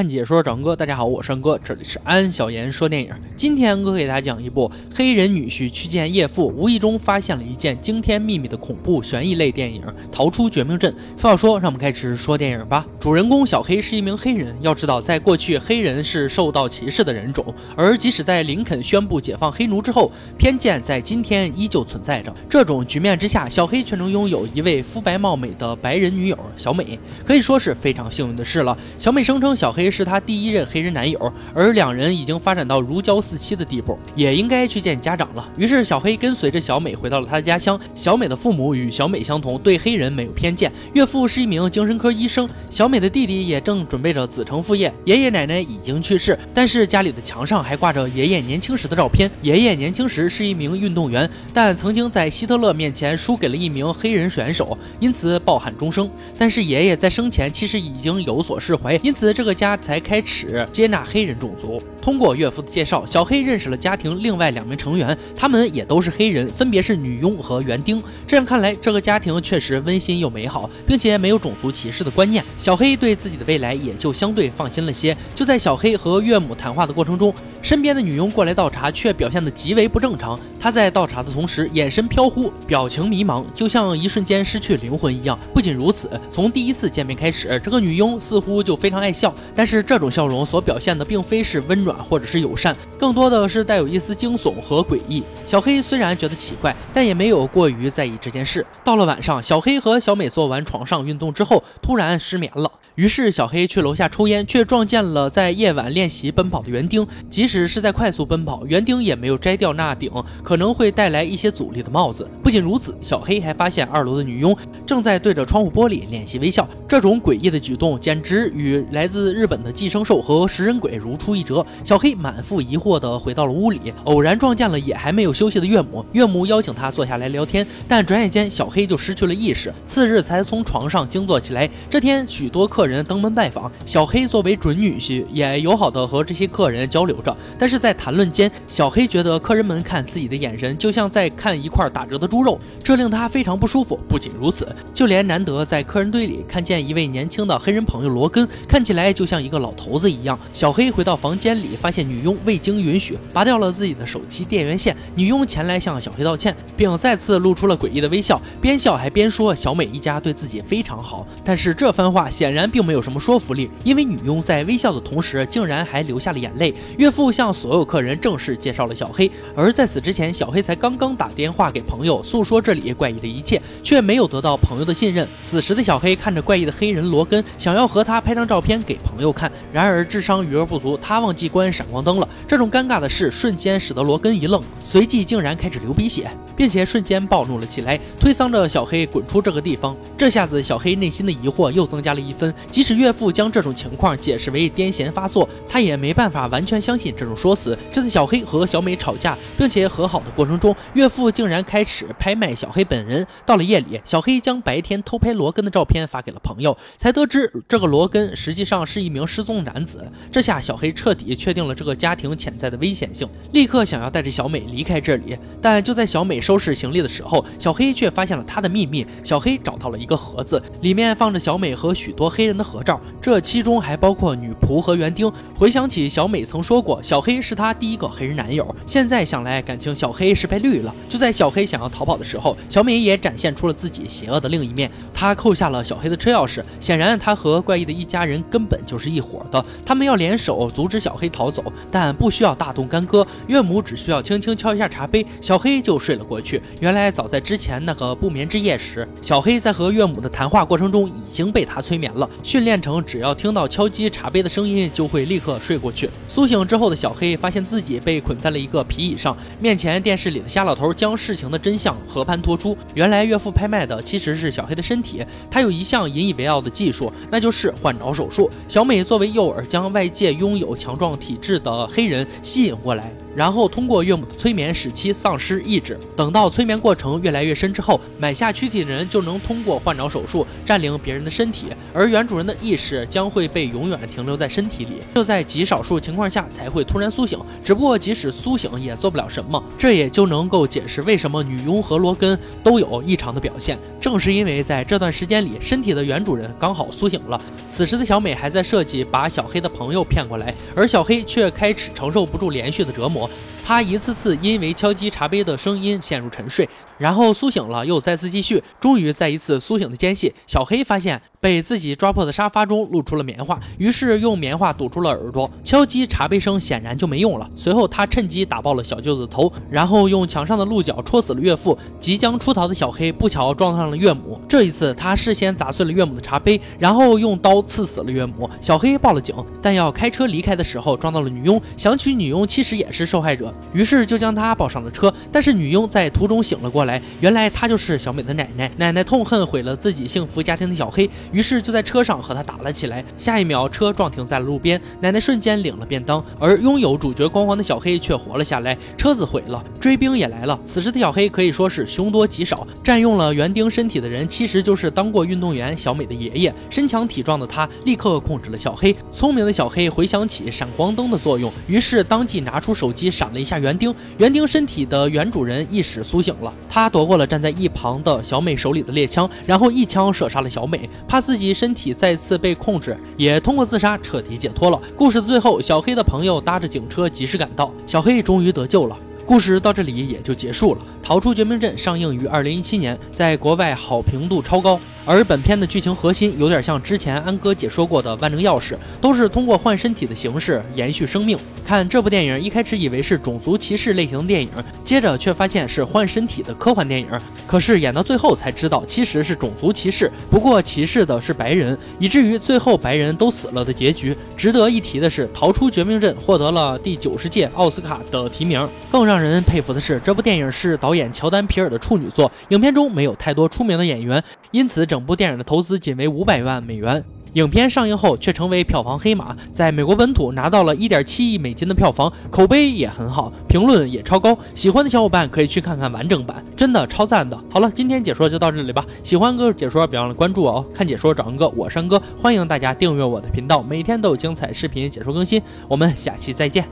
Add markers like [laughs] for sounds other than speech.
看解说长哥，大家好，我是安哥，这里是安小言说电影。今天安哥给大家讲一部黑人女婿去见叶父，无意中发现了一件惊天秘密的恐怖悬疑类电影《逃出绝命镇》。废话说，让我们开始说电影吧。主人公小黑是一名黑人，要知道，在过去，黑人是受到歧视的人种，而即使在林肯宣布解放黑奴之后，偏见在今天依旧存在着。这种局面之下，小黑却能拥有一位肤白貌美的白人女友小美，可以说是非常幸运的事了。小美声称小黑。是他第一任黑人男友，而两人已经发展到如胶似漆的地步，也应该去见家长了。于是小黑跟随着小美回到了他的家乡。小美的父母与小美相同，对黑人没有偏见。岳父是一名精神科医生，小美的弟弟也正准备着子承父业。爷爷奶奶已经去世，但是家里的墙上还挂着爷爷年轻时的照片。爷爷年轻时是一名运动员，但曾经在希特勒面前输给了一名黑人选手，因此抱憾终生。但是爷爷在生前其实已经有所释怀，因此这个家。才开始接纳黑人种族。通过岳父的介绍，小黑认识了家庭另外两名成员，他们也都是黑人，分别是女佣和园丁。这样看来，这个家庭确实温馨又美好，并且没有种族歧视的观念。小黑对自己的未来也就相对放心了些。就在小黑和岳母谈话的过程中，身边的女佣过来倒茶，却表现得极为不正常。她在倒茶的同时，眼神飘忽，表情迷茫，就像一瞬间失去灵魂一样。不仅如此，从第一次见面开始，这个女佣似乎就非常爱笑，但是这种笑容所表现的并非是温暖或者是友善，更多的是带有一丝惊悚和诡异。小黑虽然觉得奇怪，但也没有过于在意这件事。到了晚上，小黑和小美做完床上运动之后，突然失眠了。于是小黑去楼下抽烟，却撞见了在夜晚练习奔跑的园丁。即使是在快速奔跑，园丁也没有摘掉那顶可能会带来一些阻力的帽子。不仅如此，小黑还发现二楼的女佣正在对着窗户玻璃练习微笑。这种诡异的举动简直与来自日本的寄生兽和食人鬼如出一辙。小黑满腹疑惑地回到了屋里，偶然撞见了也还没有休息的岳母。岳母邀请他坐下来聊天，但转眼间小黑就失去了意识，次日才从床上惊坐起来。这天许多客客。人登门拜访，小黑作为准女婿，也友好的和这些客人交流着。但是在谈论间，小黑觉得客人们看自己的眼神，就像在看一块打折的猪肉，这令他非常不舒服。不仅如此，就连难得在客人堆里看见一位年轻的黑人朋友罗根，看起来就像一个老头子一样。小黑回到房间里，发现女佣未经允许拔掉了自己的手机电源线。女佣前来向小黑道歉，并再次露出了诡异的微笑，边笑还边说小美一家对自己非常好。但是这番话显然并。没有什么说服力，因为女佣在微笑的同时，竟然还流下了眼泪。岳父向所有客人正式介绍了小黑，而在此之前，小黑才刚刚打电话给朋友诉说这里怪异的一切，却没有得到朋友的信任。此时的小黑看着怪异的黑人罗根，想要和他拍张照片给朋友看，然而智商余额不足，他忘记关闪光灯了。这种尴尬的事瞬间使得罗根一愣，随即竟然开始流鼻血，并且瞬间暴怒了起来，推搡着小黑滚出这个地方。这下子，小黑内心的疑惑又增加了一分。即使岳父将这种情况解释为癫痫发作，他也没办法完全相信这种说辞。这次小黑和小美吵架并且和好的过程中，岳父竟然开始拍卖小黑本人。到了夜里，小黑将白天偷拍罗根的照片发给了朋友，才得知这个罗根实际上是一名失踪男子。这下小黑彻底确定了这个家庭潜在的危险性，立刻想要带着小美离开这里。但就在小美收拾行李的时候，小黑却发现了她的秘密。小黑找到了一个盒子，里面放着小美和许多黑人的合照。这其中还包括女仆和园丁。回想起小美曾说过，小黑是她第一个黑人男友。现在想来，感情小黑是被绿了。就在小黑想要逃跑的时候，小美也展现出了自己邪恶的另一面。她扣下了小黑的车钥匙，显然她和怪异的一家人根本就是一伙的。他们要联手阻止小黑逃走，但不需要大动干戈。岳母只需要轻轻敲一下茶杯，小黑就睡了过去。原来早在之前那个不眠之夜时，小黑在和岳母的谈话过程中已经被他催眠了，训练成。只要听到敲击茶杯的声音，就会立刻睡过去。苏醒之后的小黑发现自己被捆在了一个皮椅上，面前电视里的瞎老头将事情的真相和盘托出。原来岳父拍卖的其实是小黑的身体，他有一项引以为傲的技术，那就是换脑手术。小美作为诱饵，将外界拥有强壮体质的黑人吸引过来。然后通过岳母的催眠使其丧失意志。等到催眠过程越来越深之后，买下躯体的人就能通过换脑手术占领别人的身体，而原主人的意识将会被永远停留在身体里，就在极少数情况下才会突然苏醒。只不过即使苏醒也做不了什么，这也就能够解释为什么女佣和罗根都有异常的表现。正是因为在这段时间里，身体的原主人刚好苏醒了。此时的小美还在设计把小黑的朋友骗过来，而小黑却开始承受不住连续的折磨。我他一次次因为敲击茶杯的声音陷入沉睡，然后苏醒了，又再次继续。终于在一次苏醒的间隙，小黑发现被自己抓破的沙发中露出了棉花，于是用棉花堵住了耳朵。敲击茶杯声显然就没用了。随后他趁机打爆了小舅子头，然后用墙上的鹿角戳死了岳父。即将出逃的小黑不巧撞上了岳母，这一次他事先砸碎了岳母的茶杯，然后用刀刺死了岳母。小黑报了警，但要开车离开的时候撞到了女佣，想起女佣其实也是受害者。于是就将她抱上了车，但是女佣在途中醒了过来，原来她就是小美的奶奶。奶奶痛恨毁了自己幸福家庭的小黑，于是就在车上和他打了起来。下一秒，车撞停在了路边，奶奶瞬间领了便当，而拥有主角光环的小黑却活了下来。车子毁了，追兵也来了。此时的小黑可以说是凶多吉少，占用了园丁身体的人其实就是当过运动员小美的爷爷。身强体壮的他立刻控制了小黑。聪明的小黑回想起闪光灯的作用，于是当即拿出手机闪了 [laughs] 一下园丁。园丁身体的原主人意识苏醒了，他夺过了站在一旁的小美手里的猎枪，然后一枪射杀了小美。怕自己身体再次被控制，也通过自杀彻底解脱了。故事的最后，小黑的朋友搭着警车及时赶到，小黑终于得救了。故事到这里也就结束了。逃出绝命镇上映于二零一七年，在国外好评度超高。而本片的剧情核心有点像之前安哥解说过的万能钥匙，都是通过换身体的形式延续生命。看这部电影，一开始以为是种族歧视类型的电影，接着却发现是换身体的科幻电影。可是演到最后才知道，其实是种族歧视，不过歧视的是白人，以至于最后白人都死了的结局。值得一提的是，《逃出绝命镇》获得了第九十届奥斯卡的提名。更让人佩服的是，这部电影是导演乔丹皮尔的处女作，影片中没有太多出名的演员，因此整。整部电影的投资仅为五百万美元，影片上映后却成为票房黑马，在美国本土拿到了一点七亿美金的票房，口碑也很好，评论也超高。喜欢的小伙伴可以去看看完整版，真的超赞的。好了，今天解说就到这里吧，喜欢哥解说别忘了关注我哦。看解说找安哥，我山哥，欢迎大家订阅我的频道，每天都有精彩视频解说更新。我们下期再见。